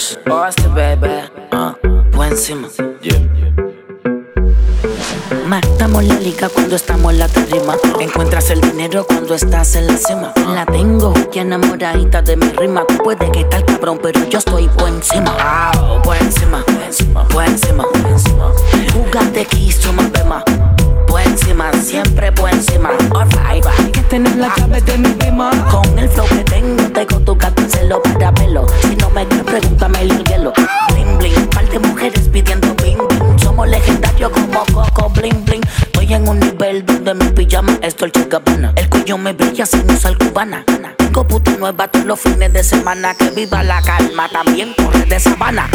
Records. Boston, baby. Uh, buen encima. Yeah. Matamos la liga cuando estamos en la tarima. Encuentras el dinero cuando estás en la cima. La tengo ya enamoradita de mi rima. Tú puedes que tal cabrón, pero yo estoy buen encima. Ah, buen encima, buen encima, buen encima. Jugate aquí, suma bema. Buen encima, siempre buen encima. Alright, hay que tener la llave de mi rima. Con el flow que tengo, tengo Pregúntame el hielo. Bling bling, par de mujeres pidiendo bling bling. Somos legendarios como Coco bling bling. Estoy en un nivel donde mi pijama es Dolce Gabbana. El cuello me brilla sin usar cubana. Tengo puta nueva todos los fines de semana. Que viva la calma, también corre de sabana.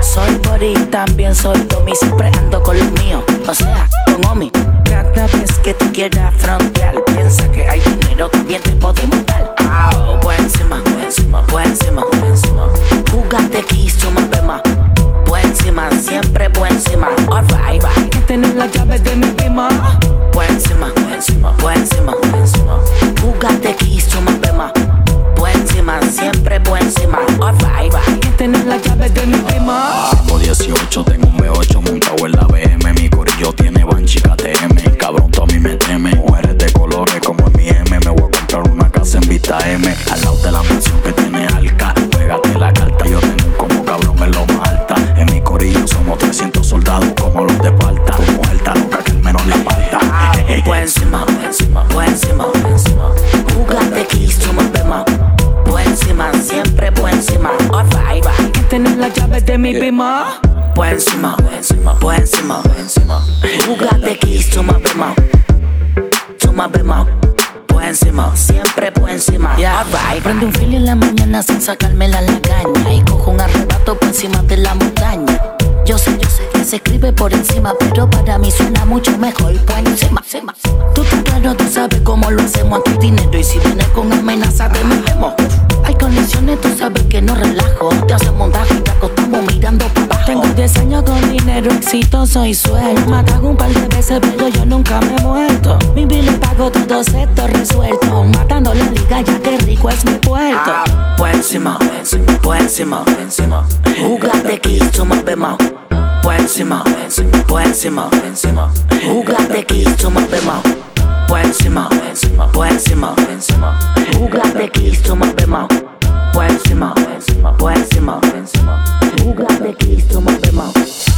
Soy body, también soy Tommy. Siempre ando con los míos. O sea, con Omi. Cada vez que tú quieras frontear, siempre encima. Alright, hay que tener la llave de mi prima. Tengo 18, tengo un B8 montado en la BM. Mi corillo tiene Banshee KTM. Cabrón, tú a mí me teme. Mujeres de colores como mi M. Me voy a comprar una casa en Vista M. Al lado de la mansión que tiene Alca. Pégate la carta, yo tengo como cabrón en lo más alta. En mi corillo somos 300 soldados como los de. Tu mujer está loca que el menos la falta. Encima, buen encima, encima, encima. Tener la llave de mi prima. Buen encima, buen encima, buen encima, buen encima. Jugate aquí, suma bema. Suma bema. Buen encima, siempre buen encima. Alright, prende un fil en la mañana sin sacarme la lagaña. Y cojo un arrebato por encima de la montaña. Yo sé, yo sé que se escribe por encima, pero para mí suena mucho mejor por encima. encima. Tú tan claro, tú sabes cómo lo hacemos aquí dinero y si vienes con amenaza te metemos. Hay condiciones, tú sabes que no relajo. Te hacemos dinero exitoso y suelto. Matago un par de veces, pero yo nunca me he muerto. Mi vida pago todos estos resueltos. Matando la liga, ya que rico es mi puerto. Ah, buenísimo, buenísimo, buenísimo. Who got the keys to my bemo? Buenísimo, buenísimo, buenísimo. Who got the keys to my bemo? Buenísimo, buenísimo, buenísimo. Who got the keys to my bemo? Buenísimo, buenísimo, buenísimo. Who got the keys to my bemo?